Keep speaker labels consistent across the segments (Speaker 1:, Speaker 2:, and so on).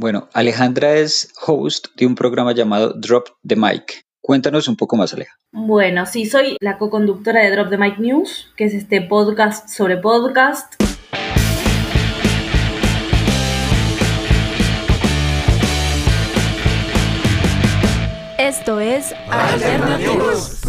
Speaker 1: Bueno, Alejandra es host de un programa llamado Drop the Mic. Cuéntanos un poco más, Aleja.
Speaker 2: Bueno, sí, soy la co-conductora de Drop the Mic News, que es este podcast sobre podcast.
Speaker 3: Esto es Alternativos.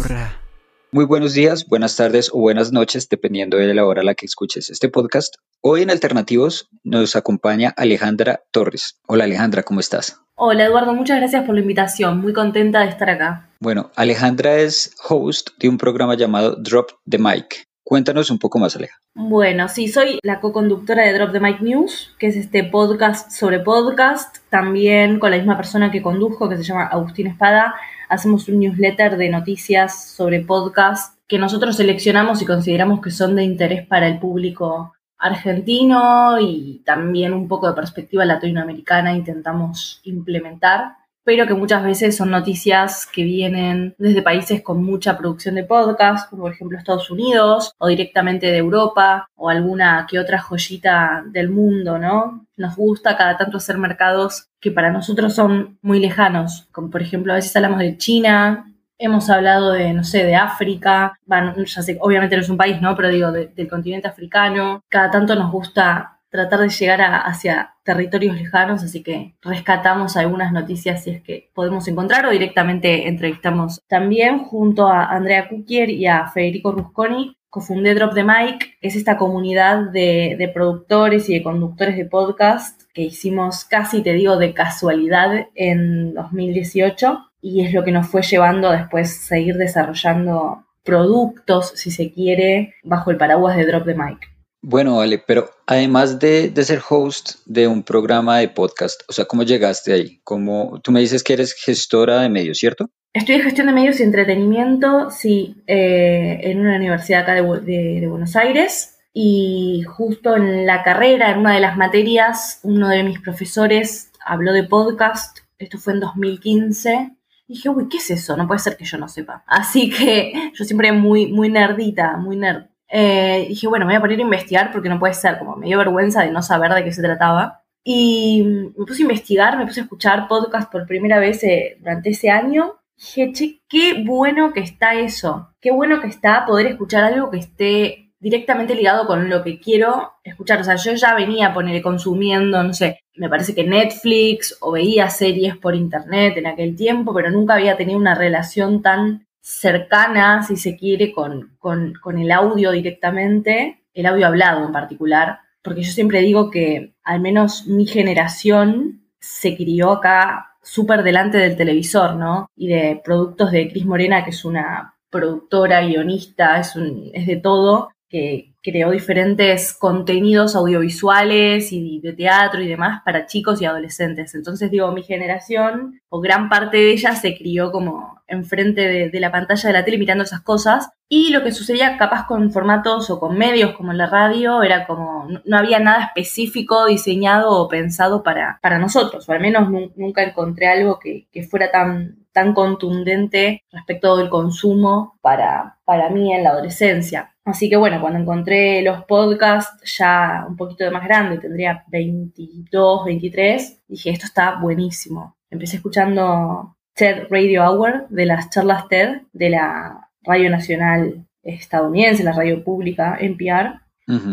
Speaker 1: Muy buenos días, buenas tardes o buenas noches, dependiendo de la hora a la que escuches este podcast. Hoy en Alternativos nos acompaña Alejandra Torres. Hola Alejandra, ¿cómo estás?
Speaker 2: Hola Eduardo, muchas gracias por la invitación. Muy contenta de estar acá.
Speaker 1: Bueno, Alejandra es host de un programa llamado Drop the Mic. Cuéntanos un poco más, Aleja.
Speaker 2: Bueno, sí, soy la co-conductora de Drop the Mic News, que es este podcast sobre podcast, también con la misma persona que condujo, que se llama Agustín Espada hacemos un newsletter de noticias sobre podcast que nosotros seleccionamos y consideramos que son de interés para el público argentino y también un poco de perspectiva latinoamericana intentamos implementar pero que muchas veces son noticias que vienen desde países con mucha producción de podcast, como por ejemplo Estados Unidos, o directamente de Europa, o alguna que otra joyita del mundo, ¿no? Nos gusta cada tanto hacer mercados que para nosotros son muy lejanos, como por ejemplo a veces hablamos de China, Hemos hablado de, no sé, de África, bueno, ya sé, obviamente no es un país, ¿no? Pero digo, del continente africano. Cada tanto nos gusta tratar de llegar hacia territorios lejanos, así que rescatamos algunas noticias si es que podemos encontrar o directamente entrevistamos. También junto a Andrea Kukier y a Federico Rusconi, cofundé Drop the Mic, es esta comunidad de, de productores y de conductores de podcast que hicimos casi, te digo, de casualidad en 2018 y es lo que nos fue llevando a después seguir desarrollando productos, si se quiere, bajo el paraguas de Drop the Mic.
Speaker 1: Bueno, vale, pero además de, ser host de un programa de podcast, o sea, ¿cómo llegaste ahí? ¿Cómo, tú me dices que eres gestora de medios, ¿cierto?
Speaker 2: Estoy en gestión de medios y entretenimiento, sí, eh, en una universidad acá de, Buenos Aires. Y justo en la carrera, en una de las materias, uno de mis profesores habló de podcast. Esto fue en 2015. Y dije, uy, ¿qué es eso? No puede ser que yo no sepa. Así que yo siempre muy, muy nerdita, muy nerd. Eh, dije, bueno, me voy a poner a investigar porque no puede ser, como me dio vergüenza de no saber de qué se trataba. Y me puse a investigar, me puse a escuchar podcast por primera vez eh, durante ese año. Dije, che, qué bueno que está eso. Qué bueno que está poder escuchar algo que esté directamente ligado con lo que quiero escuchar. O sea, yo ya venía poner consumiendo, no sé, me parece que Netflix o veía series por internet en aquel tiempo, pero nunca había tenido una relación tan cercana, si se quiere, con, con, el audio directamente, el audio hablado en particular, porque yo siempre digo que al menos mi generación se crió acá súper delante del televisor, ¿no? Y de productos de Cris Morena, que es una productora, guionista, es, un, es de todo, que, creó diferentes contenidos audiovisuales y de teatro y demás para chicos y adolescentes. Entonces digo, mi generación o gran parte de ella se crió como enfrente de, de la pantalla de la tele mirando esas cosas y lo que sucedía capaz con formatos o con medios como la radio era como no había nada específico diseñado o pensado para, para nosotros, o al menos nunca encontré algo que, que fuera tan, tan contundente respecto del consumo para, para mí en la adolescencia. Así que bueno, cuando encontré los podcasts ya un poquito de más grande, tendría 22, 23, dije, esto está buenísimo. Empecé escuchando TED Radio Hour de las charlas TED de la Radio Nacional estadounidense, la radio pública, NPR.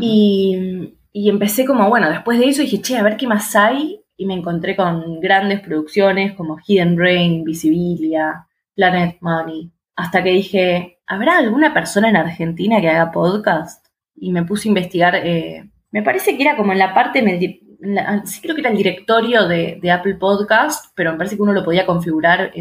Speaker 2: y, y empecé como, bueno, después de eso dije, che, a ver qué más hay. Y me encontré con grandes producciones como Hidden Brain, Invisibilia, Planet Money. Hasta que dije, ¿habrá alguna persona en Argentina que haga podcast? Y me puse a investigar, eh, me parece que era como en la parte, sí creo que era el directorio de, Apple Podcast, pero me parece que uno lo podía configurar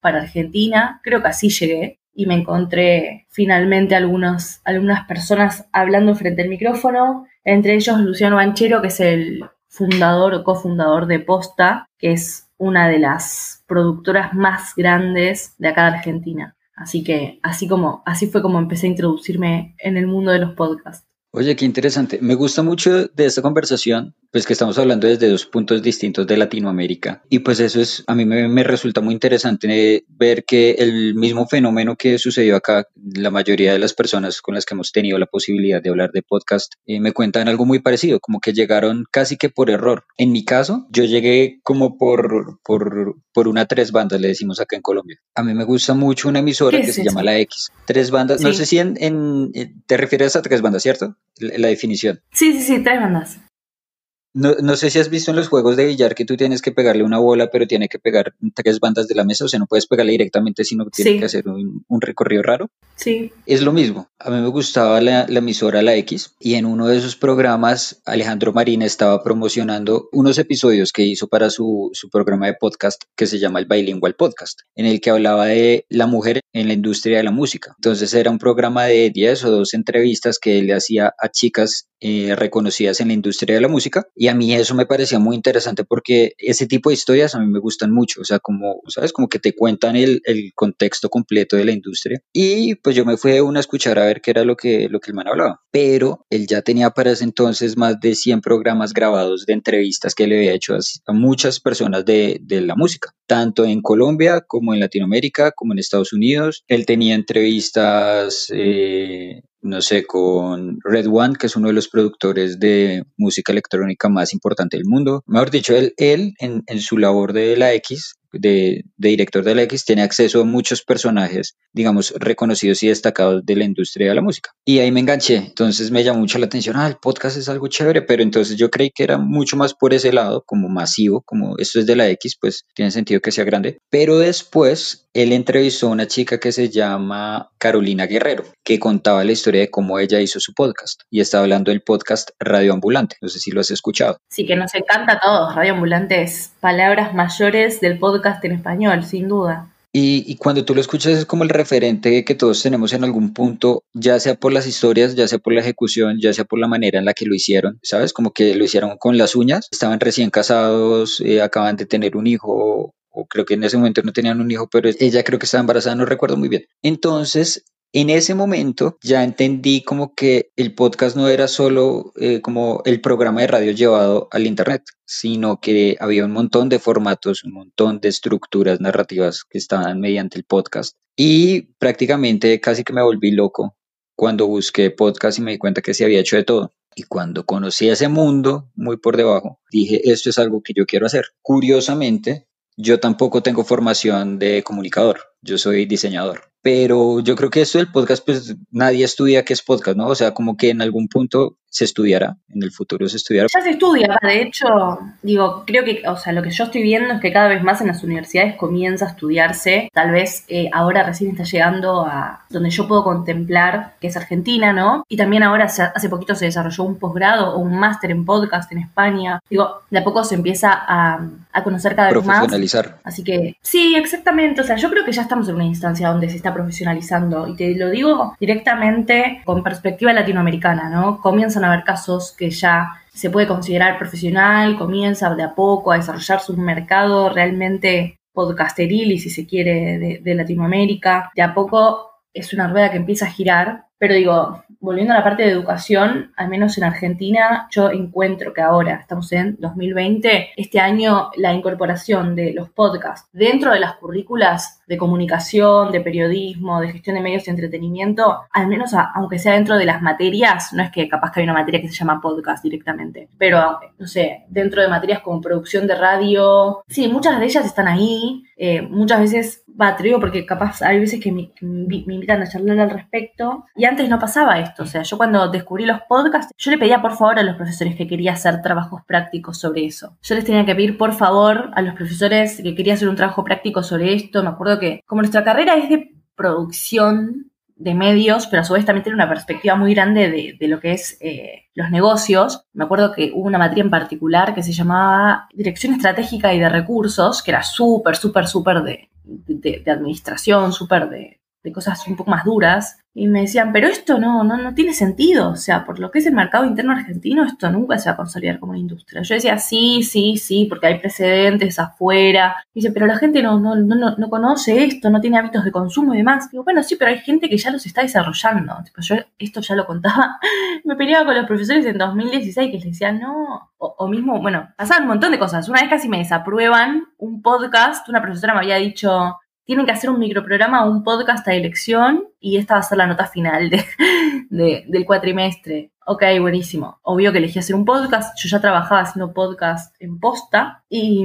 Speaker 2: para Argentina, creo que así llegué. Y me encontré finalmente algunos, algunas personas hablando frente al micrófono, entre ellos Luciano Banchero, que es el fundador o cofundador de Posta, que es una de las productoras más grandes de acá de Argentina. Así que así como así fue como empecé a introducirme en el mundo de los podcasts.
Speaker 1: Oye, qué interesante. Me gusta mucho de esta conversación, pues que estamos hablando desde dos puntos distintos de Latinoamérica. Y pues eso es, a mí me, resulta muy interesante ver que el mismo fenómeno que sucedió acá, la mayoría de las personas con las que hemos tenido la posibilidad de hablar de podcast, eh, me cuentan algo muy parecido, como que llegaron casi que por error. En mi caso, yo llegué como por, por, por una tres bandas, le decimos acá en Colombia. A mí me gusta mucho una emisora que se llama La X. Tres bandas, no sé si en, en, te refieres a tres bandas, ¿cierto? La definición.
Speaker 2: Sí, sí, sí, tres bandas.
Speaker 1: No, no, sé si has visto en los juegos de billar que tú tienes que pegarle una bola, pero tiene que pegar tres bandas de la mesa, o sea, no puedes pegarle directamente, sino que tiene que hacer un, recorrido raro.
Speaker 2: Sí.
Speaker 1: Es lo mismo. A mí me gustaba la, emisora La X y en uno de esos programas Alejandro Marina estaba promocionando unos episodios que hizo para su, su programa de podcast que se llama el Bilingual Podcast, en el que hablaba de la mujer en la industria de la música. Entonces era un programa de 10 o 12 entrevistas que él le hacía a chicas eh, reconocidas en la industria de la música y a mí eso me parecía muy interesante porque ese tipo de historias a mí me gustan mucho, o sea, como, ¿sabes? Como que te cuentan el, el contexto completo de la industria y pues yo me fui a una a escuchar a ver qué era lo que, lo que el man hablaba, pero él ya tenía para ese entonces más de 100 programas grabados de entrevistas que le había hecho a, muchas personas de, de la música, tanto en Colombia como en Latinoamérica, como en Estados Unidos. Él tenía entrevistas eh, no sé, con Red One, que es uno de los productores de música electrónica más importante del mundo. Mejor dicho, él, él en, en su labor de la X, de, director de la X tiene acceso a muchos personajes, digamos, reconocidos y destacados de la industria de la música. Y ahí me enganché, entonces me llamó mucho la atención, ah, el podcast es algo chévere, pero entonces yo creí que era mucho más por ese lado, como masivo, como esto es de la X, pues tiene sentido que sea grande. Pero después él entrevistó a una chica que se llama Carolina Guerrero, que contaba la historia de cómo ella hizo su podcast y está hablando del podcast Radio Ambulante. No sé si lo has escuchado.
Speaker 2: Sí, que nos encanta a todos. Radio Ambulante es palabras mayores del podcast en español, sin duda.
Speaker 1: Y, cuando tú lo escuchas es como el referente que todos tenemos en algún punto, ya sea por las historias, ya sea por la ejecución, ya sea por la manera en la que lo hicieron, ¿sabes? Como que lo hicieron con las uñas, estaban recién casados, eh, acaban de tener un hijo o creo que en ese momento no tenían un hijo, pero ella creo que estaba embarazada, no recuerdo muy bien. Entonces, en ese momento ya entendí como que el podcast no era solo eh, como el programa de radio llevado al Internet, sino que había un montón de formatos, un montón de estructuras narrativas que estaban mediante el podcast. Y prácticamente casi que me volví loco cuando busqué podcast y me di cuenta que se había hecho de todo. Y cuando conocí ese mundo muy por debajo, dije, esto es algo que yo quiero hacer. Curiosamente, yo tampoco tengo formación de comunicador, yo soy diseñador. Pero yo creo que esto del podcast, pues nadie estudia qué es podcast, ¿no? O sea, como que en algún punto se estudiará, en el futuro se estudiará.
Speaker 2: Ya se estudia, de hecho, digo, creo que, o sea, lo que yo estoy viendo es que cada vez más en las universidades comienza a estudiarse, tal vez eh, ahora recién está llegando a donde yo puedo contemplar, que es Argentina, ¿no? Y también ahora hace poquito se desarrolló un posgrado o un máster en podcast en España. Digo, de a poco se empieza a, a conocer cada vez más.
Speaker 1: Profesionalizar.
Speaker 2: Así que, sí, exactamente, o sea, yo creo que ya estamos en una instancia donde se está profesionalizando y te lo digo directamente con perspectiva latinoamericana, ¿no? Comienza a haber casos que ya se puede considerar profesional, comienza de a poco a desarrollarse un mercado realmente podcasteril y si se quiere de Latinoamérica. De a poco es una rueda que empieza a girar, pero digo, volviendo a la parte de educación, al menos en Argentina, yo encuentro que ahora, estamos en 2020, este año la incorporación de los podcasts dentro de las currículas de comunicación, de periodismo, de gestión de medios y entretenimiento, al menos aunque sea dentro de las materias, no es que capaz que hay una materia que se llama podcast directamente, pero no sé, dentro de materias como producción de radio, sí, muchas de ellas están ahí, eh, muchas veces va, te porque capaz hay veces que me, me invitan a charlar al respecto y antes no pasaba esto o sea, yo cuando descubrí los podcasts, yo le pedía por favor a los profesores que quería hacer trabajos prácticos sobre eso. Yo les tenía que pedir por favor a los profesores que quería hacer un trabajo práctico sobre esto. Me acuerdo que como nuestra carrera es de producción de medios, pero a su vez también tiene una perspectiva muy grande de, lo que es eh, los negocios. Me acuerdo que hubo una materia en particular que se llamaba Dirección Estratégica y de Recursos, que era súper, súper, súper de, de, administración, súper de, de cosas un poco más duras. Y me decían, pero esto no, no, no tiene sentido, o sea, por lo que es el mercado interno argentino, esto nunca se va a consolidar como industria. Yo decía, sí, sí, sí, porque hay precedentes afuera. Y dice, pero la gente no, no, no, no conoce esto, no tiene hábitos de consumo y demás. Digo, bueno, sí, pero hay gente que ya los está desarrollando. yo esto ya lo contaba. me peleaba con los profesores en 2016 que les decían, no, o, o mismo, bueno, pasaban un montón de cosas. Una vez casi me desaprueban un podcast, una profesora me había dicho, tienen que hacer un microprograma o un podcast a elección y esta va a ser la nota final de, del cuatrimestre. Ok, buenísimo. Obvio que elegí hacer un podcast. Yo ya trabajaba haciendo podcast en posta y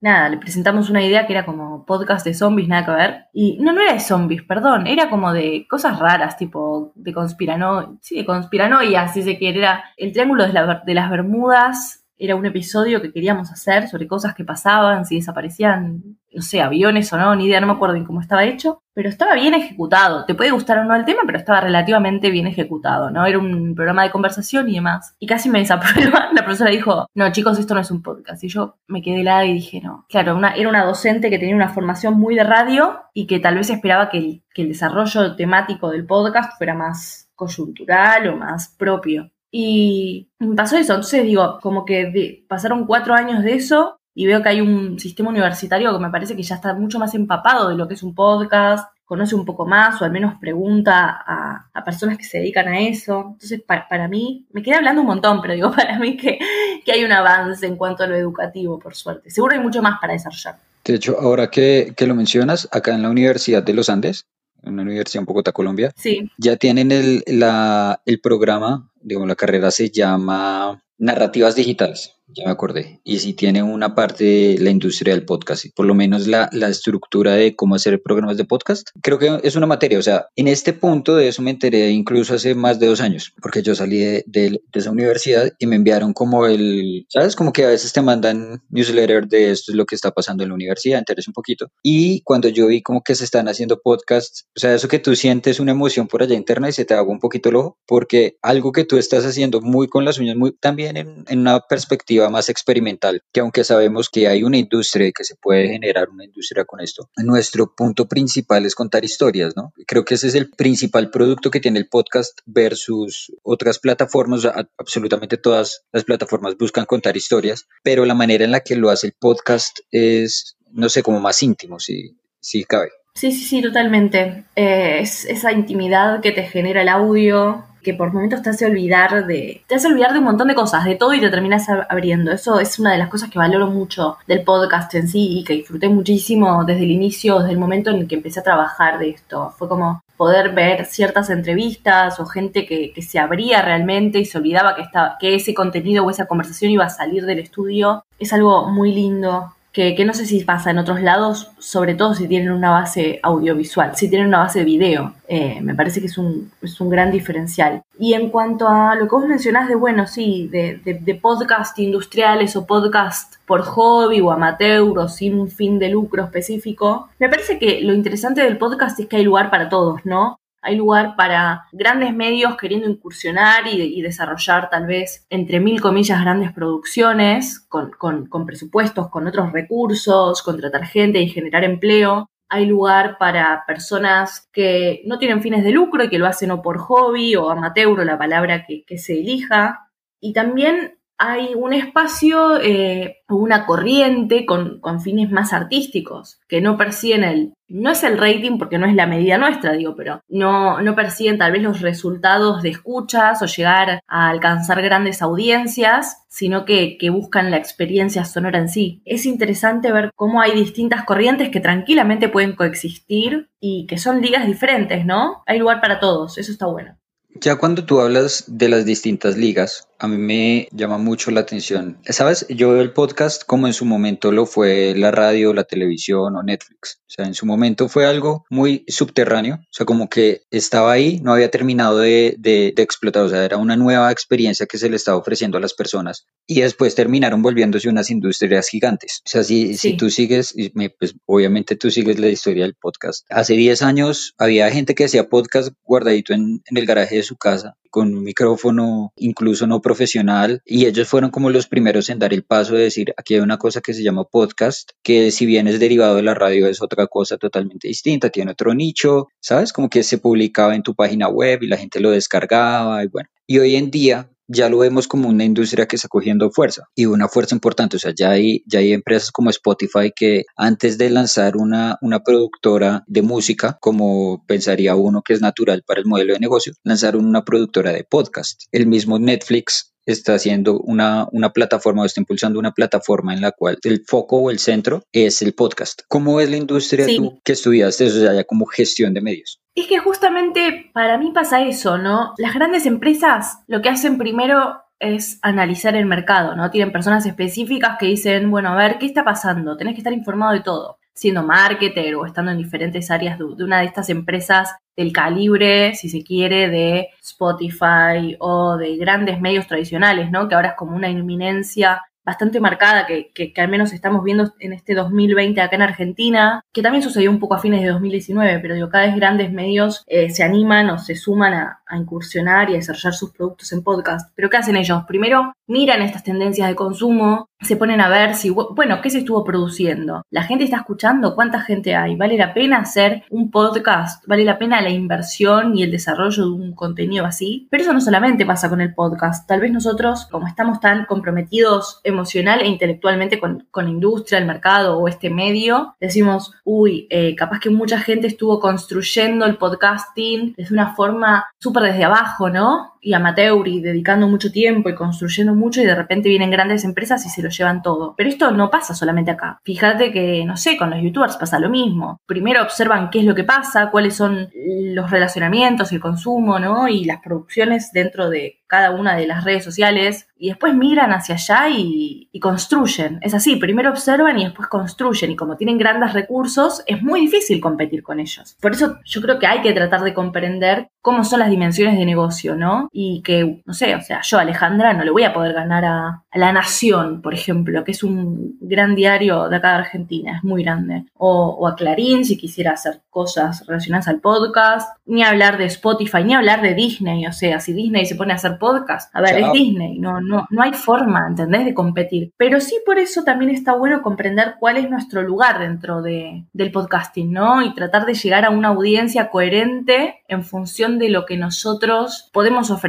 Speaker 2: nada, le presentamos una idea que era como podcast de zombies, nada que ver. Y no, no era de zombies, perdón, era como de cosas raras, tipo de conspirano, sí, de conspiranoia, si se quiere. Era el triángulo de, de las Bermudas era un episodio que queríamos hacer sobre cosas que pasaban, si desaparecían, no sé, aviones o no, ni idea, no me acuerdo en cómo estaba hecho, pero estaba bien ejecutado. Te puede gustar o no el tema, pero estaba relativamente bien ejecutado, ¿no? Era un programa de conversación y demás. Y casi me desaprueba. La profesora dijo, no, chicos, esto no es un podcast. Y yo me quedé helada y dije, no. Claro, era una docente que tenía una formación muy de radio y que tal vez esperaba que que el desarrollo temático del podcast fuera más coyuntural o más propio. Y me pasó eso, entonces digo, como que pasaron cuatro años de eso y veo que hay un sistema universitario que me parece que ya está mucho más empapado de lo que es un podcast, conoce un poco más o al menos pregunta a, personas que se dedican a eso. Entonces, para, mí, me quedé hablando un montón, pero digo, para mí que, que, hay un avance en cuanto a lo educativo, por suerte. Seguro hay mucho más para desarrollar.
Speaker 1: De hecho, ahora que, que lo mencionas, acá en la Universidad de los Andes, en una universidad en Bogotá, Colombia,
Speaker 2: sí.
Speaker 1: ya tienen el, la, el programa, digamos, la carrera se llama Narrativas Digitales ya me acordé. Y si tiene una parte de la industria del podcast, por lo menos la, la, estructura de cómo hacer programas de podcast, creo que es una materia. O sea, en este punto de eso me enteré incluso hace más de dos años, porque yo salí de, de, esa universidad y me enviaron como el, ¿sabes? Como que a veces te mandan newsletter de esto es lo que está pasando en la universidad, enteré un poquito. Y cuando yo vi como que se están haciendo podcasts, o sea, eso que tú sientes una emoción por allá interna y se te haga un poquito el ojo, porque algo que tú estás haciendo muy con las uñas, muy también en, en una perspectiva más experimental, que aunque sabemos que hay una industria y que se puede generar una industria con esto, nuestro punto principal es contar historias, ¿no? Creo que ese es el principal producto que tiene el podcast versus otras plataformas, absolutamente todas las plataformas buscan contar historias, pero la manera en la que lo hace el podcast es, no sé, como más íntimo, si, si cabe.
Speaker 2: Sí, sí, sí, totalmente. Eh, es esa intimidad que te genera el audio, que por momentos te hace olvidar de. te hace olvidar de un montón de cosas, de todo y te terminas abriendo. Eso es una de las cosas que valoro mucho del podcast en sí y que disfruté muchísimo desde el inicio, desde el momento en el que empecé a trabajar de esto. Fue como poder ver ciertas entrevistas o gente que, que se abría realmente y se olvidaba que, estaba, que ese contenido o esa conversación iba a salir del estudio. Es algo muy lindo que, no sé si pasa en otros lados, sobre todo si tienen una base audiovisual, si tienen una base de video. Eh, me parece que es un, es un, gran diferencial. Y en cuanto a lo que vos mencionás de, bueno, sí, de, de, podcast industriales o podcast por hobby o amateur o sin fin de lucro específico, me parece que lo interesante del podcast es que hay lugar para todos, ¿no? Hay lugar para grandes medios queriendo incursionar y, desarrollar tal vez, entre mil comillas, grandes producciones con, con presupuestos, con otros recursos, contratar gente y generar empleo hay lugar para personas que no tienen fines de lucro y que lo hacen o por hobby o amateur o la palabra que, que se elija. Y también hay un espacio eh, o una corriente con, fines más artísticos, que no persiguen el, no es el rating porque no es la medida nuestra, digo, pero no, no persiguen tal vez los resultados de escuchas o llegar a alcanzar grandes audiencias, sino que, que buscan la experiencia sonora en sí. Es interesante ver cómo hay distintas corrientes que tranquilamente pueden coexistir y que son ligas diferentes, ¿no? Hay lugar para todos, eso está bueno.
Speaker 1: Ya cuando tú hablas de las distintas ligas, a mí me llama mucho la atención. Sabes, yo veo el podcast como en su momento lo fue la radio, la televisión o Netflix. O sea, en su momento fue algo muy subterráneo. O sea, como que estaba ahí, no había terminado de, de, explotar. O sea, era una nueva experiencia que se le estaba ofreciendo a las personas. Y después terminaron volviéndose unas industrias gigantes. O sea, si, si tú sigues, pues obviamente tú sigues la historia del podcast. Hace 10 años había gente que hacía podcast guardadito en, en el garaje de casa con un micrófono incluso no profesional y ellos fueron como los primeros en dar el paso de decir aquí hay una cosa que se llama podcast que si bien es derivado de la radio es otra cosa totalmente distinta, tiene otro nicho, ¿sabes? Como que se publicaba en tu página web y la gente lo descargaba y bueno. Y hoy en día ya lo vemos como una industria que está cogiendo fuerza y una fuerza importante. O sea, ya hay, ya hay empresas como Spotify que antes de lanzar una, una productora de música, como pensaría uno que es natural para el modelo de negocio, lanzaron una productora de podcast. El mismo Netflix está haciendo una, una plataforma o está impulsando una plataforma en la cual el foco o el centro es el podcast. ¿Cómo es la industria tú que estudiaste? O sea, ya como gestión de medios.
Speaker 2: Es que justamente para mí pasa eso, ¿no? Las grandes empresas lo que hacen primero es analizar el mercado, ¿no? Tienen personas específicas que dicen, bueno, a ver, ¿qué está pasando? Tenés que estar informado de todo, siendo marketer o estando en diferentes áreas de, de una de estas empresas del calibre, si se quiere, de Spotify o de grandes medios tradicionales, ¿no? Que ahora es como una inminencia bastante marcada que, que, al menos estamos viendo en este 2020 acá en Argentina, que también sucedió un poco a fines de 2019, pero digo, cada vez grandes medios eh, se animan o se suman a, a, incursionar y a desarrollar sus productos en podcast. Pero ¿qué hacen ellos? Primero miran estas tendencias de consumo, se ponen a ver si, bueno, ¿qué se estuvo produciendo? ¿La gente está escuchando? ¿Cuánta gente hay? ¿Vale la pena hacer un podcast? ¿Vale la pena la inversión y el desarrollo de un contenido así? Pero eso no solamente pasa con el podcast. Tal vez nosotros, como estamos tan comprometidos emocional e intelectualmente con, con la industria, el mercado o este medio, decimos, uy, eh, capaz que mucha gente estuvo construyendo el podcasting desde una forma súper desde abajo, ¿no? Y amateur y dedicando mucho tiempo y construyendo mucho y de repente vienen grandes empresas y se lo llevan todo. Pero esto no pasa solamente acá. Fíjate que, no sé, con los youtubers pasa lo mismo. Primero observan qué es lo que pasa, cuáles son los relacionamientos, el consumo, ¿no? Y las producciones dentro de cada una de las redes sociales y después miran hacia allá y, construyen. Es así, primero observan y después construyen y como tienen grandes recursos es muy difícil competir con ellos. Por eso yo creo que hay que tratar de comprender cómo son las dimensiones de negocio, ¿no? Y que, no sé, o sea, yo Alejandra no le voy a poder ganar a, La Nación, por ejemplo, que es un gran diario de acá de Argentina, es muy grande. O, o a Clarín si quisiera hacer cosas relacionadas al podcast, ni hablar de Spotify, ni hablar de Disney, o sea, si Disney se pone a hacer podcast. A ver, es Disney, no, no, no hay forma, ¿entendés?, de competir. Pero sí por eso también está bueno comprender cuál es nuestro lugar dentro de, del podcasting, ¿no? Y tratar de llegar a una audiencia coherente en función de lo que nosotros podemos ofrecer.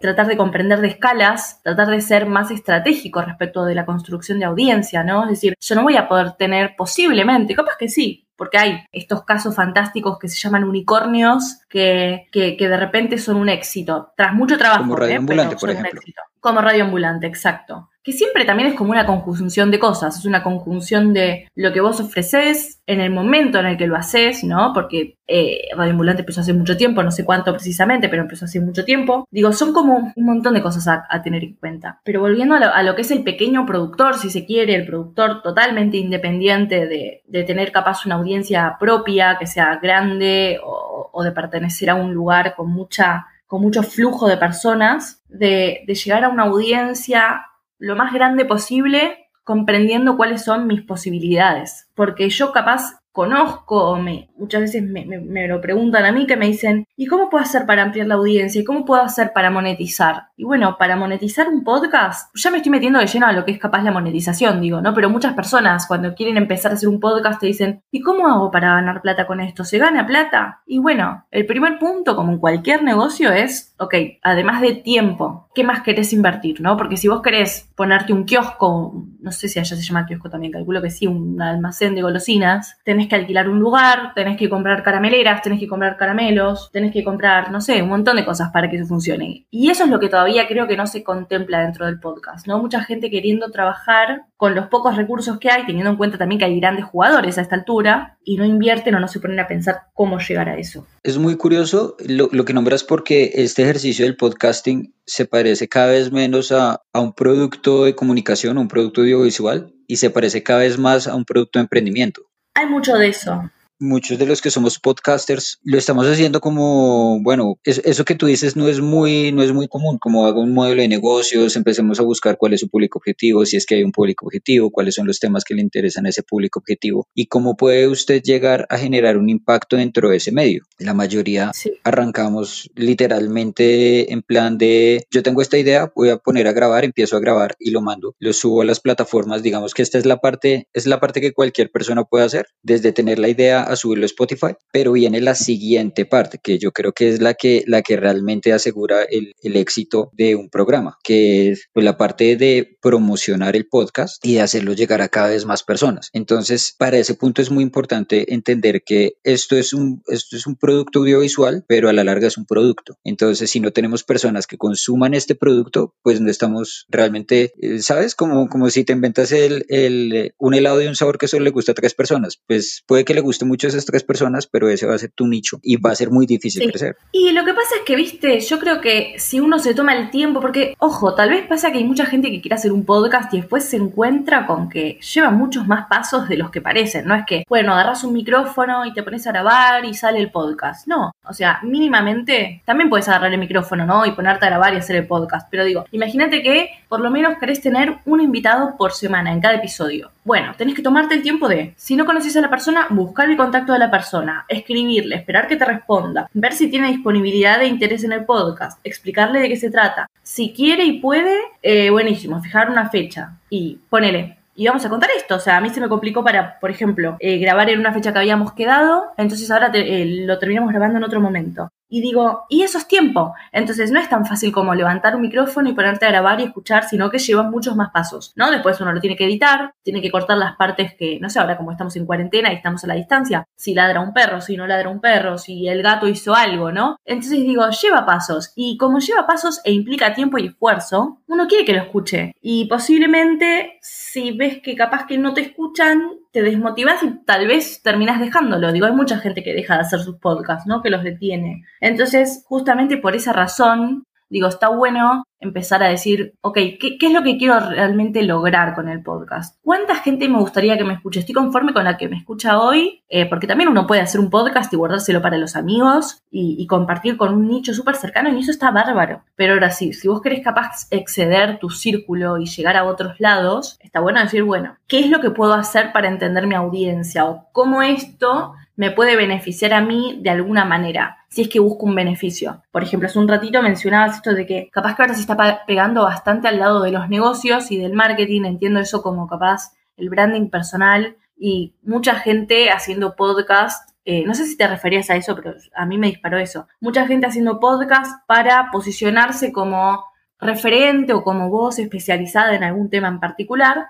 Speaker 2: Tratar de comprender de escalas, tratar de ser más estratégico respecto de la construcción de audiencia, ¿no? Es decir, yo no voy a poder tener posiblemente, capaz que sí, porque hay estos casos fantásticos que se llaman unicornios que, que, de repente son un éxito, tras mucho trabajo.
Speaker 1: Como ¿eh? Ambulante, por ejemplo.
Speaker 2: Como Radio Ambulante, exacto que siempre también es como una conjunción de cosas, es una conjunción de lo que vos ofreces en el momento en el que lo haces, ¿no? Porque eh, Radio Ambulante empezó hace mucho tiempo, no sé cuánto precisamente, pero empezó hace mucho tiempo. Digo, son como un montón de cosas a, tener en cuenta. Pero volviendo a lo, que es el pequeño productor, si se quiere, el productor totalmente independiente de, de tener capaz una audiencia propia, que sea grande o, o de pertenecer a un lugar con mucha con mucho flujo de personas, de, de llegar a una audiencia lo más grande posible comprendiendo cuáles son mis posibilidades. Porque yo capaz conozco, me, muchas veces me, me, lo preguntan a mí, que me dicen, ¿y cómo puedo hacer para ampliar la audiencia? ¿Y cómo puedo hacer para monetizar? Y bueno, para monetizar un podcast, ya me estoy metiendo de lleno a lo que es capaz la monetización, digo, ¿no? Pero muchas personas cuando quieren empezar a hacer un podcast te dicen, ¿y cómo hago para ganar plata con esto? ¿Se gana plata? Y bueno, el primer punto, como en cualquier negocio, es, ok, además de tiempo, ¿qué más querés invertir, no? Porque si vos querés ponerte un kiosco, no sé si allá se llama kiosco también, calculo que sí, un almacén de golosinas, tenés que alquilar un lugar, tenés que comprar carameleras, tenés que comprar caramelos, tenés que comprar, no sé, un montón de cosas para que eso funcione. Y eso es lo que todavía creo que no se contempla dentro del podcast, ¿no? Mucha gente queriendo trabajar con los pocos recursos que hay, teniendo en cuenta también que hay grandes jugadores a esta altura, y no invierten o no se ponen a pensar cómo llegar a eso.
Speaker 1: Es muy curioso lo, que nombras porque este ejercicio del podcasting se parece cada vez menos a, a un producto de comunicación, un producto audiovisual, y se parece cada vez más a un producto de emprendimiento.
Speaker 2: Hay mucho de eso.
Speaker 1: Muchos de los que somos podcasters lo estamos haciendo como, bueno, eso que tú dices no es muy, no es muy común, como hago un modelo de negocios, empecemos a buscar cuál es su público objetivo, si es que hay un público objetivo, cuáles son los temas que le interesan a ese público objetivo y cómo puede usted llegar a generar un impacto dentro de ese medio. La mayoría arrancamos literalmente en plan de, yo tengo esta idea, voy a poner a grabar, empiezo a grabar y lo mando, lo subo a las plataformas, digamos que esta es la parte, es la parte que cualquier persona puede hacer, desde tener la idea a subirlo a Spotify, pero viene la siguiente parte, que yo creo que es la que, la que realmente asegura el, el éxito de un programa, que es pues, la parte de promocionar el podcast y de hacerlo llegar a cada vez más personas. Entonces, para ese punto es muy importante entender que esto es un, esto es un producto audiovisual, pero a la larga es un producto. Entonces, si no tenemos personas que consuman este producto, pues no estamos realmente, eh, ¿sabes? Como, como si te inventas el, el, un helado de un sabor que solo le gusta a tres personas. Pues puede que le guste mucho esas tres personas, pero ese va a ser tu nicho y va a ser muy difícil crecer.
Speaker 2: Y lo que pasa es que, viste, yo creo que si uno se toma el tiempo, porque, ojo, tal vez pasa que hay mucha gente que quiere hacer un podcast y después se encuentra con que lleva muchos más pasos de los que parecen. No es que, bueno, agarras un micrófono y te pones a grabar y sale el podcast. No, o sea, mínimamente también puedes agarrar el micrófono, ¿no? Y ponerte a grabar y hacer el podcast. Pero digo, imagínate que por lo menos querés tener un invitado por semana en cada episodio. Bueno, tenés que tomarte el tiempo de, si no conoces a la persona, buscar el contacto de la persona, escribirle, esperar que te responda, ver si tiene disponibilidad e interés en el podcast, explicarle de qué se trata. Si quiere y puede, eh, buenísimo, fijar una fecha y ponele, y vamos a contar esto. O sea, a mí se me complicó para, por ejemplo, eh, grabar en una fecha que habíamos quedado, entonces ahora eh, lo terminamos grabando en otro momento. Y digo, y eso es tiempo. Entonces no es tan fácil como levantar un micrófono y ponerte a grabar y escuchar, sino que lleva muchos más pasos, ¿no? Después uno lo tiene que editar, tiene que cortar las partes que, no sé, ahora como estamos en cuarentena y estamos a la distancia, si ladra un perro, si no ladra un perro, si el gato hizo algo, ¿no? Entonces digo, lleva pasos. Y como lleva pasos e implica tiempo y esfuerzo, uno quiere que lo escuche. Y posiblemente si ves que capaz que no te escuchan, te desmotivas y tal vez terminas dejándolo. Digo, hay mucha gente que deja de hacer sus podcasts, ¿no? Que los detiene. Entonces, justamente por esa razón, digo, está bueno empezar a decir, ok, ¿qué, es lo que quiero realmente lograr con el podcast? ¿Cuánta gente me gustaría que me escuche? Estoy conforme con la que me escucha hoy, eh, porque también uno puede hacer un podcast y guardárselo para los amigos y, compartir con un nicho súper cercano y eso está bárbaro. Pero ahora sí, si vos querés capaz exceder tu círculo y llegar a otros lados, está bueno decir, bueno, ¿qué es lo que puedo hacer para entender mi audiencia? O cómo esto me puede beneficiar a mí de alguna manera, si es que busco un beneficio. Por ejemplo, hace un ratito mencionabas esto de que capaz que ahora se está pegando bastante al lado de los negocios y del marketing, entiendo eso como capaz el branding personal y mucha gente haciendo podcast. Eh, no sé si te referías a eso, pero a mí me disparó eso. Mucha gente haciendo podcast para posicionarse como referente o como voz especializada en algún tema en particular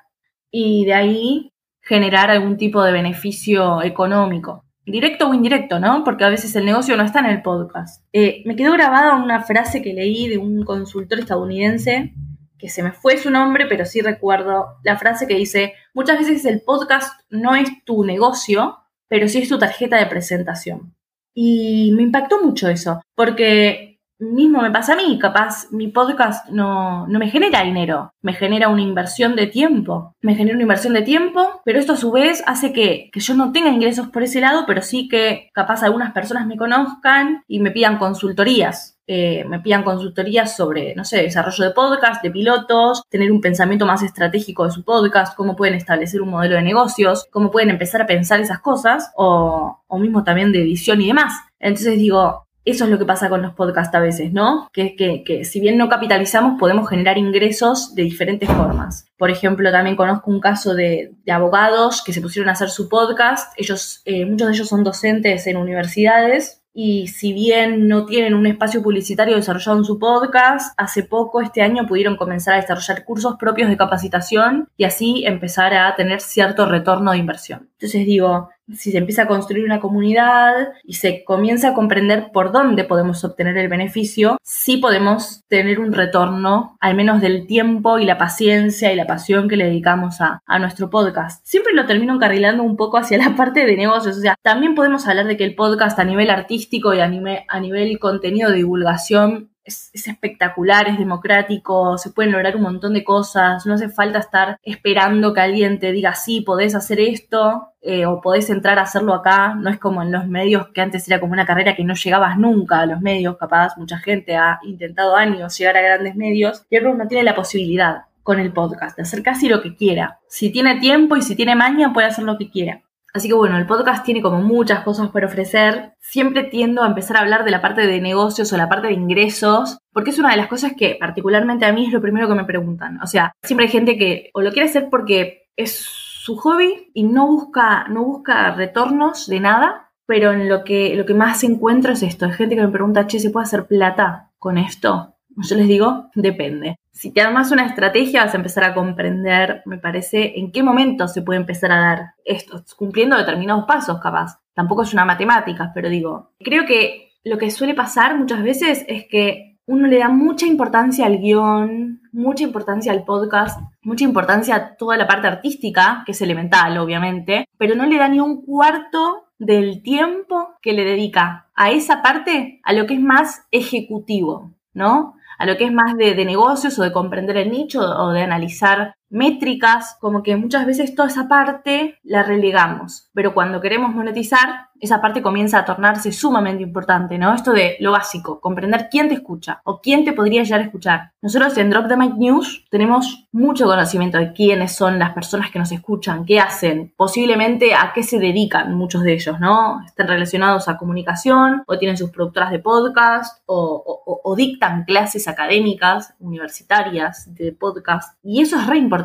Speaker 2: y de ahí generar algún tipo de beneficio económico directo o indirecto, ¿no? Porque a veces el negocio no está en el podcast. Eh, me quedó grabada una frase que leí de un consultor estadounidense, que se me fue su nombre, pero sí recuerdo la frase que dice, muchas veces el podcast no es tu negocio, pero sí es tu tarjeta de presentación. Y me impactó mucho eso, porque mismo me pasa a mí, capaz mi podcast no, no, me genera dinero, me genera una inversión de tiempo, me genera una inversión de tiempo, pero esto a su vez hace que, que, yo no tenga ingresos por ese lado, pero sí que capaz algunas personas me conozcan y me pidan consultorías. Eh, me pidan consultorías sobre, no sé, desarrollo de podcast, de pilotos, tener un pensamiento más estratégico de su podcast, cómo pueden establecer un modelo de negocios, cómo pueden empezar a pensar esas cosas, o, o mismo también de edición y demás. Entonces digo, eso es lo que pasa con los podcasts a veces, ¿no? Que, que, que si bien no capitalizamos, podemos generar ingresos de diferentes formas. Por ejemplo, también conozco un caso de, abogados que se pusieron a hacer su podcast. Eh, muchos de ellos son docentes en universidades y si bien no tienen un espacio publicitario desarrollado en su podcast, hace poco, este año, pudieron comenzar a desarrollar cursos propios de capacitación y así empezar a tener cierto retorno de inversión. Entonces digo, si se empieza a construir una comunidad y se comienza a comprender por dónde podemos obtener el beneficio, sí podemos tener un retorno, al menos del tiempo y la paciencia y la pasión que le dedicamos a, a nuestro podcast. Siempre lo termino encarrilando un poco hacia la parte de negocios, o sea, también podemos hablar de que el podcast a nivel artístico y a nivel, a nivel contenido de divulgación es, espectacular, es democrático, se pueden lograr un montón de cosas, no hace falta estar esperando que alguien te diga, sí, podés hacer esto eh, o podés entrar a hacerlo acá, no es como en los medios que antes era como una carrera que no llegabas nunca a los medios, capaz mucha gente ha intentado años llegar a grandes medios y no tiene la posibilidad con el podcast de hacer casi lo que quiera. Si tiene tiempo y si tiene maña puede hacer lo que quiera. Así que bueno, el podcast tiene como muchas cosas para ofrecer. Siempre tiendo a empezar a hablar de la parte de negocios o la parte de ingresos, porque es una de las cosas que particularmente a mí es lo primero que me preguntan. O sea, siempre hay gente que o lo quiere hacer porque es su hobby y no busca, no busca retornos de nada, pero en lo que, lo que más encuentro es esto. Hay gente que me pregunta, che, ¿se puede hacer plata con esto? Yo les digo, depende. Si te armas una estrategia, vas a empezar a comprender, me parece, en qué momento se puede empezar a dar esto, cumpliendo determinados pasos, capaz. Tampoco es una matemática, pero digo, creo que lo que suele pasar muchas veces es que uno le da mucha importancia al guion, mucha importancia al podcast, mucha importancia a toda la parte artística, que es elemental, obviamente, pero no le da ni un cuarto del tiempo que le dedica a esa parte, a lo que es más ejecutivo, ¿no? A lo que es más de, negocios o de comprender el nicho o de analizar métricas, como que muchas veces toda esa parte la relegamos, pero cuando queremos monetizar, esa parte comienza a tornarse sumamente importante, ¿no? Esto de lo básico, comprender quién te escucha o quién te podría llegar a escuchar. Nosotros en Drop the Mic News tenemos mucho conocimiento de quiénes son las personas que nos escuchan, qué hacen, posiblemente a qué se dedican muchos de ellos, ¿no? Están relacionados a comunicación o tienen sus productoras de podcast o, o dictan clases académicas, universitarias de podcast. Y eso es re importante,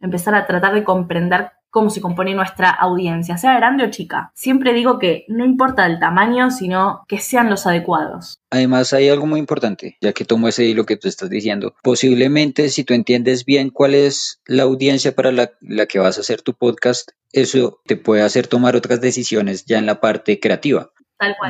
Speaker 2: empezar a tratar de comprender cómo se compone nuestra audiencia, sea grande o chica. Siempre digo que no importa el tamaño, sino que sean los adecuados.
Speaker 1: Además, hay algo muy importante, ya que tomo ese hilo que tú estás diciendo. Posiblemente, si tú entiendes bien cuál es la audiencia para la, que vas a hacer tu podcast, eso te puede hacer tomar otras decisiones ya en la parte creativa.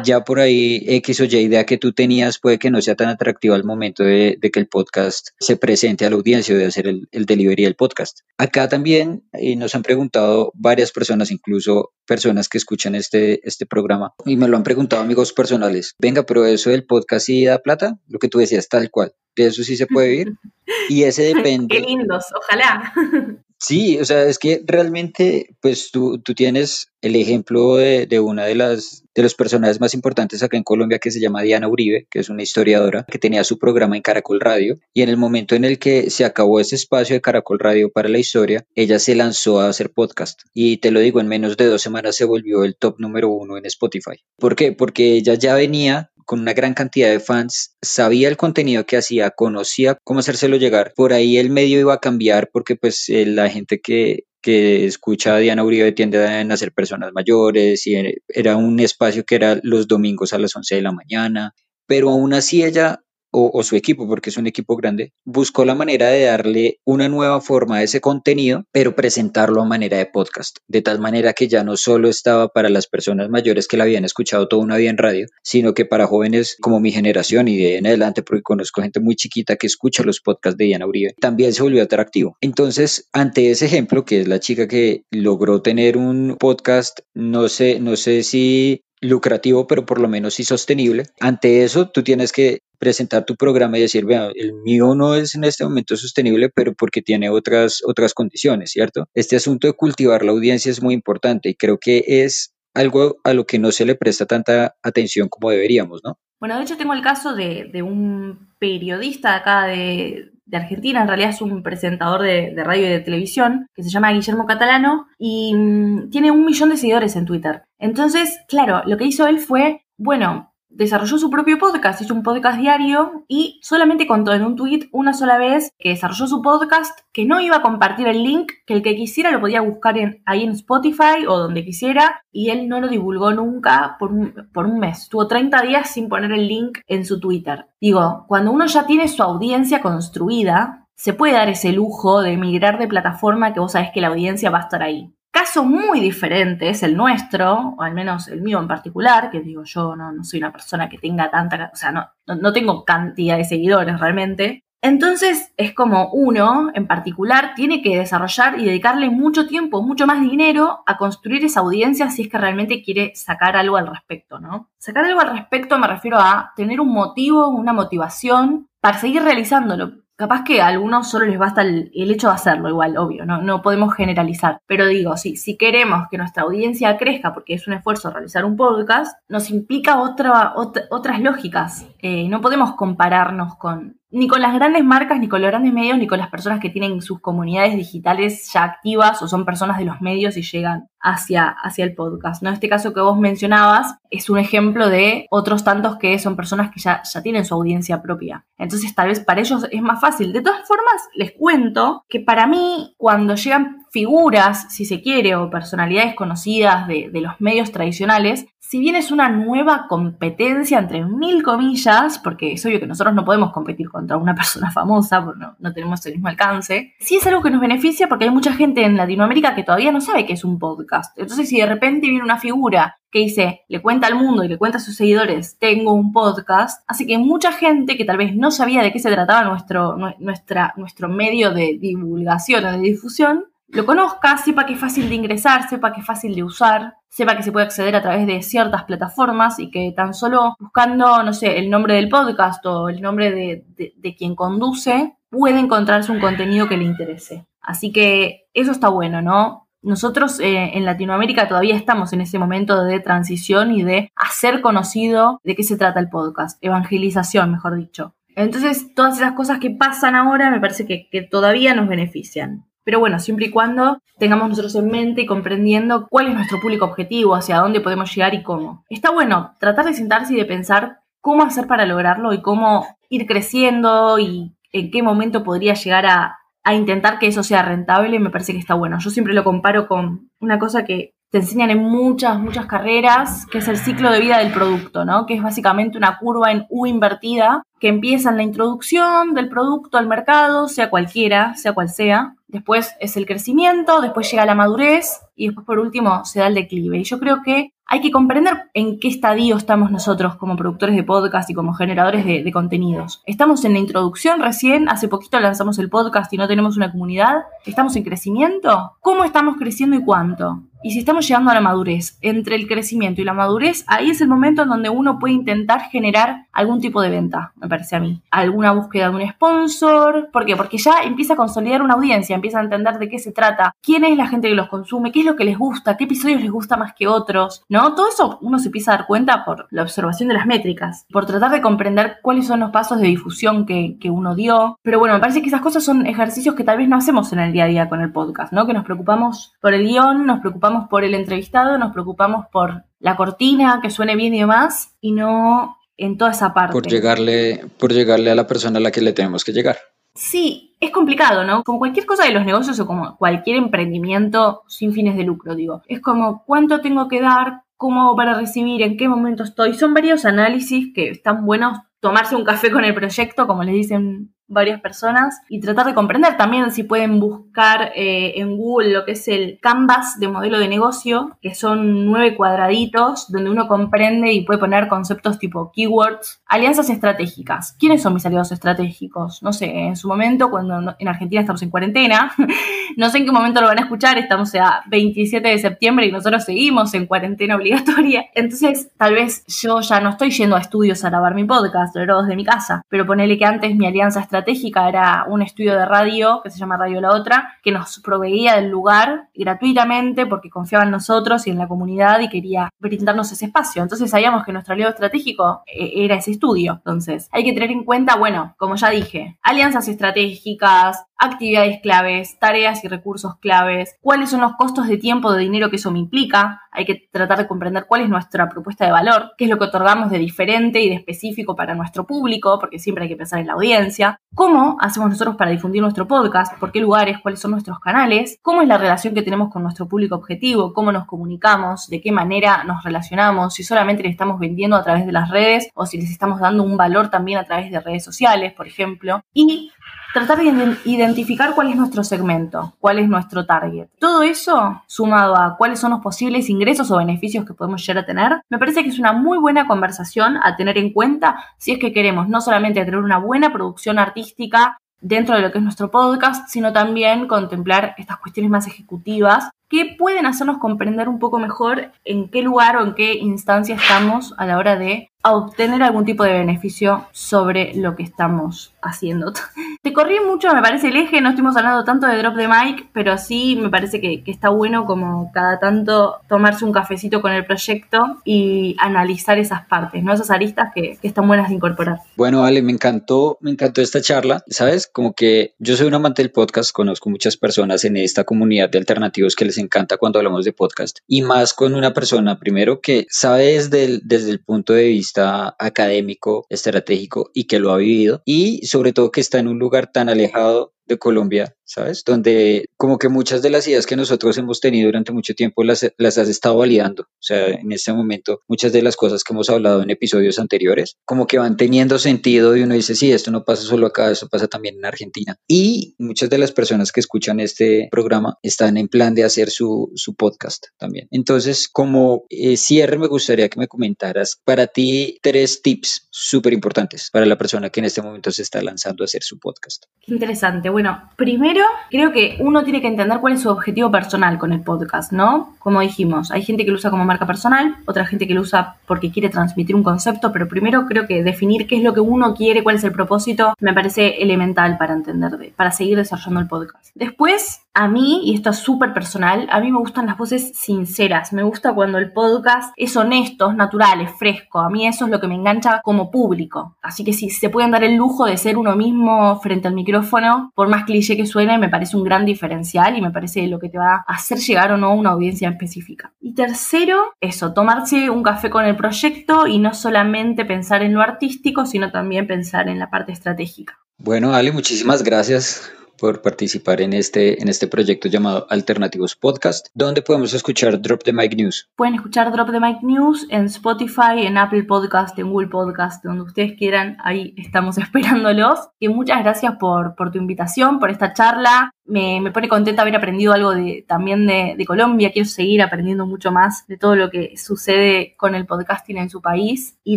Speaker 1: Ya por ahí X o Y idea que tú tenías puede que no sea tan atractiva al momento de, que el podcast se presente a la audiencia o de hacer el, delivery del podcast. Acá también eh, nos han preguntado varias personas, incluso personas que escuchan este, este programa, y me lo han preguntado amigos personales. Venga, pero eso del podcast sí da plata, lo que tú decías, tal cual. De eso sí se puede vivir. Y ese depende.
Speaker 2: Qué lindos, ojalá.
Speaker 1: Sí, o sea, es que realmente, pues tú, tú tienes el ejemplo de, de, una de las de los personajes más importantes acá en Colombia que se llama Diana Uribe, que es una historiadora que tenía su programa en Caracol Radio y en el momento en el que se acabó ese espacio de Caracol Radio para la historia, ella se lanzó a hacer podcast y te lo digo, en menos de dos semanas se volvió el top número uno en Spotify. ¿Por qué? Porque ella ya venía con una gran cantidad de fans, sabía el contenido que hacía, conocía cómo hacérselo llegar. Por ahí el medio iba a cambiar porque pues eh, la gente que, que escucha a Diana Uribe tiende a nacer personas mayores y era un espacio que era los domingos a las 11 de la mañana, pero aún así ella o, su equipo, porque es un equipo grande, buscó la manera de darle una nueva forma a ese contenido, pero presentarlo a manera de podcast, de tal manera que ya no solo estaba para las personas mayores que la habían escuchado toda una vida en radio, sino que para jóvenes como mi generación y de ahí en adelante, porque conozco gente muy chiquita que escucha los podcasts de Diana Uribe, también se volvió atractivo. Entonces, ante ese ejemplo, que es la chica que logró tener un podcast, no sé, no sé si lucrativo, pero por lo menos sí sostenible. Ante eso, tú tienes que presentar tu programa y decir, vea, el mío no es en este momento sostenible, pero porque tiene otras, otras condiciones, ¿cierto? Este asunto de cultivar la audiencia es muy importante y creo que es algo a lo que no se le presta tanta atención como deberíamos, ¿no?
Speaker 2: Bueno, de hecho tengo el caso de, de un periodista acá de, de Argentina, en realidad es un presentador de, de, radio y de televisión, que se llama Guillermo Catalano, y mm, tiene un millón de seguidores en Twitter. Entonces, claro, lo que hizo él fue, bueno, desarrolló su propio podcast, hizo un podcast diario y solamente contó en un tweet una sola vez que desarrolló su podcast, que no iba a compartir el link, que el que quisiera lo podía buscar en, ahí en Spotify o donde quisiera y él no lo divulgó nunca por un, por un mes. Tuvo 30 días sin poner el link en su Twitter. Digo, cuando uno ya tiene su audiencia construida, se puede dar ese lujo de migrar de plataforma que vos sabés que la audiencia va a estar ahí. Caso muy diferente es el nuestro, o al menos el mío en particular, que digo yo no, no soy una persona que tenga tanta, o sea, no, no, tengo cantidad de seguidores realmente, Entonces es como uno en particular tiene que desarrollar y dedicarle mucho tiempo, mucho más dinero a construir esa audiencia si es que realmente quiere sacar algo al respecto, ¿no? Sacar algo al respecto me refiero a tener un motivo, una motivación para seguir realizándolo. Capaz que a algunos solo les basta el, hecho de hacerlo, igual, obvio, no, no podemos generalizar. Pero digo, si, si queremos que nuestra audiencia crezca, porque es un esfuerzo realizar un podcast, nos implica otra, otras lógicas. Eh, no podemos compararnos con, ni con las grandes marcas, ni con los grandes medios, ni con las personas que tienen sus comunidades digitales ya activas o son personas de los medios y llegan hacia, hacia el podcast. ¿no? Este caso que vos mencionabas es un ejemplo de otros tantos que son personas que ya, ya tienen su audiencia propia. Entonces tal vez para ellos es más fácil. De todas formas, les cuento que para mí cuando llegan figuras, si se quiere, o personalidades conocidas de, de los medios tradicionales, si bien es una nueva competencia entre mil comillas, porque es obvio que nosotros no podemos competir contra una persona famosa, porque no, tenemos el mismo alcance, sí es algo que nos beneficia porque hay mucha gente en Latinoamérica que todavía no sabe qué es un podcast. Entonces, si de repente viene una figura que dice, le cuenta al mundo y le cuenta a sus seguidores, tengo un podcast, hace que mucha gente que tal vez no sabía de qué se trataba nuestro, nuestra, nuestro medio de divulgación o de difusión, lo conozca, sepa que es fácil de ingresar, sepa que es fácil de usar, sepa que se puede acceder a través de ciertas plataformas y que tan solo buscando, no sé, el nombre del podcast o el nombre de, quien conduce, puede encontrarse un contenido que le interese. Así que eso está bueno, ¿no? Nosotros eh, en Latinoamérica todavía estamos en ese momento de transición y de hacer conocido de qué se trata el podcast, evangelización, mejor dicho. Entonces, todas esas cosas que pasan ahora me parece que todavía nos benefician. Pero bueno, siempre y cuando tengamos nosotros en mente y comprendiendo cuál es nuestro público objetivo, hacia dónde podemos llegar y cómo. Está bueno tratar de sentarse y de pensar cómo hacer para lograrlo y cómo ir creciendo y en qué momento podría llegar a, a intentar que eso sea rentable, me parece que está bueno. Yo siempre lo comparo con una cosa que te enseñan en muchas, muchas carreras, que es el ciclo de vida del producto, ¿no? Que es básicamente una curva en U invertida que empieza en la introducción del producto al mercado, sea cualquiera, sea cual sea, después es el crecimiento, después llega la madurez y después por último se da el declive. Y yo creo que hay que comprender en qué estadio estamos nosotros como productores de podcast y como generadores de, de, contenidos. Estamos en la introducción recién, hace poquito lanzamos el podcast y no tenemos una comunidad. ¿Estamos en crecimiento? ¿Cómo estamos creciendo y cuánto? Y si estamos llegando a la madurez, entre el crecimiento y la madurez, ahí es el momento en donde uno puede intentar generar algún tipo de venta, me parece a mí. Alguna búsqueda de un sponsor. ¿Por qué? Porque ya empieza a consolidar una audiencia, empieza a entender de qué se trata, quién es la gente que los consume, qué es lo que les gusta, qué episodios les gusta más que otros, ¿no? Todo eso uno se empieza a dar cuenta por la observación de las métricas, por tratar de comprender cuáles son los pasos de difusión que, que uno dio. Pero bueno, me parece que esas cosas son ejercicios que tal vez no hacemos en el día a día con el podcast, ¿no? Que nos preocupamos por el guion, nos preocupamos por el entrevistado, nos preocupamos por la cortina, que suene bien y demás, y no en toda esa parte.
Speaker 1: Por llegarle, por llegarle a la persona a la que le tenemos que llegar.
Speaker 2: Sí, es complicado, ¿no? Como cualquier cosa de los negocios o como cualquier emprendimiento sin fines de lucro, digo. Es como cuánto tengo que dar, cómo para recibir, en qué momento estoy. Son varios análisis que están buenos tomarse un café con el proyecto, como les dicen varias personas y tratar de comprender también si pueden buscar eh, en Google lo que es el canvas de modelo de negocio, que son nueve cuadraditos donde uno comprende y puede poner conceptos tipo keywords, alianzas estratégicas. ¿Quiénes son mis aliados estratégicos? No sé, en su momento, cuando en Argentina estamos en cuarentena, no sé en qué momento lo van a escuchar, estamos a 27 de septiembre y nosotros seguimos en cuarentena obligatoria. Entonces, tal vez yo ya no estoy yendo a estudios a grabar mi podcast, lo desde mi casa, pero ponele que antes mi alianza estratégicas estratégica era un estudio de radio que se llama Radio La Otra, que nos proveía del lugar gratuitamente porque confiaba en nosotros y en la comunidad y quería brindarnos ese espacio. Entonces sabíamos que nuestro aliado estratégico eh, era ese estudio. Entonces hay que tener en cuenta, bueno, como ya dije, alianzas estratégicas, actividades claves, tareas y recursos claves, cuáles son los costos de tiempo, de dinero que eso me implica. Hay que tratar de comprender cuál es nuestra propuesta de valor, qué es lo que otorgamos de diferente y de específico para nuestro público, porque siempre hay que pensar en la audiencia. ¿Cómo hacemos nosotros para difundir nuestro podcast? ¿Por qué lugares? ¿Cuáles son nuestros canales? ¿Cómo es la relación que tenemos con nuestro público objetivo? ¿Cómo nos comunicamos? ¿De qué manera nos relacionamos? Si solamente le estamos vendiendo a través de las redes o si les estamos dando un valor también a través de redes sociales, por ejemplo. Y tratar de identificar cuál es nuestro segmento, cuál es nuestro target. Todo eso, sumado a cuáles son los posibles ingresos o beneficios que podemos llegar a tener, me parece que es una muy buena conversación a tener en cuenta si es que queremos no solamente tener una buena producción artística dentro de lo que es nuestro podcast, sino también contemplar estas cuestiones más ejecutivas que pueden hacernos comprender un poco mejor en qué lugar o en qué instancia estamos a la hora de obtener algún tipo de beneficio sobre lo que estamos haciendo. Te corrí mucho, me parece, el eje, no estuvimos hablando tanto de drop de mic, pero sí me parece que, está bueno como cada tanto tomarse un cafecito con el proyecto y analizar esas partes, ¿no? Esas aristas que, que están buenas de incorporar.
Speaker 1: Bueno, Ale, me encantó, me encantó esta charla, ¿sabes? Como que yo soy un amante del podcast, conozco muchas personas en esta comunidad de alternativos que les encanta cuando hablamos de podcast y más con una persona, primero, que sabe desde el, desde el punto de vista académico, estratégico y que lo ha vivido y sobre todo que está en un lugar tan alejado de Colombia, ¿sabes? Donde como que muchas de las ideas que nosotros hemos tenido durante mucho tiempo las, has estado validando. O sea, en este momento muchas de las cosas que hemos hablado en episodios anteriores como que van teniendo sentido y uno dice, sí, esto no pasa solo acá, esto pasa también en Argentina. Y muchas de las personas que escuchan este programa están en plan de hacer su, su podcast también. Entonces, como eh, cierre, me gustaría que me comentaras para ti tres tips súper importantes para la persona que en este momento se está lanzando a hacer su podcast.
Speaker 2: Interesante bueno, primero creo que uno tiene que entender cuál es su objetivo personal con el podcast, ¿no? Como dijimos, hay gente que lo usa como marca personal, otra gente que lo usa porque quiere transmitir un concepto, pero primero creo que definir qué es lo que uno quiere, cuál es el propósito, me parece elemental para entender, para seguir desarrollando el podcast. Después, a mí, y esto es súper personal, a mí me gustan las voces sinceras. Me gusta cuando el podcast es honesto, es natural, es fresco. A mí eso es lo que me engancha como público. Así que si se pueden dar el lujo de ser uno mismo frente al micrófono, más cliché que suene, me parece un gran diferencial y me parece lo que te va a hacer llegar o no a una audiencia específica. Y tercero, eso, tomarse un café con el proyecto y no solamente pensar en lo artístico, sino también pensar en la parte estratégica.
Speaker 1: Bueno, Ale, muchísimas gracias por participar en este, en este proyecto llamado Alternativos Podcast, donde podemos escuchar Drop the Mic News.
Speaker 2: Pueden escuchar Drop the Mic News en Spotify, en Apple Podcast, en Google Podcast, donde ustedes quieran, ahí estamos esperándolos. Y muchas gracias por, por tu invitación, por esta charla. Me, pone contenta haber aprendido algo de, también de, Colombia. Quiero seguir aprendiendo mucho más de todo lo que sucede con el podcasting en su país. Y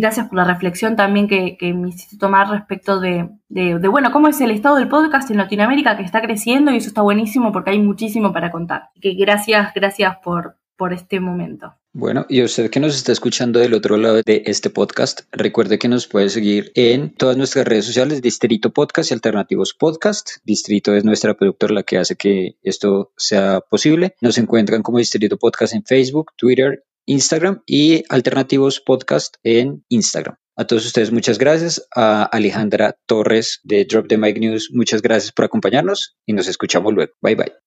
Speaker 2: gracias por la reflexión también que, me hiciste tomar respecto de, de, de, bueno, cómo es el estado del podcast en Latinoamérica que está creciendo y eso está buenísimo porque hay muchísimo para contar. Que gracias, gracias por, por este momento.
Speaker 1: Bueno, y usted que nos está escuchando del otro lado de este podcast, recuerde que nos puede seguir en todas nuestras redes sociales, Distrito Podcast y Alternativos Podcast. Distrito es nuestra productora la que hace que esto sea posible. Nos encuentran como Distrito Podcast en Facebook, Twitter, Instagram y Alternativos Podcast en Instagram. A todos ustedes muchas gracias. A Alejandra Torres de Drop the Mic News, muchas gracias por acompañarnos y nos escuchamos luego. Bye bye.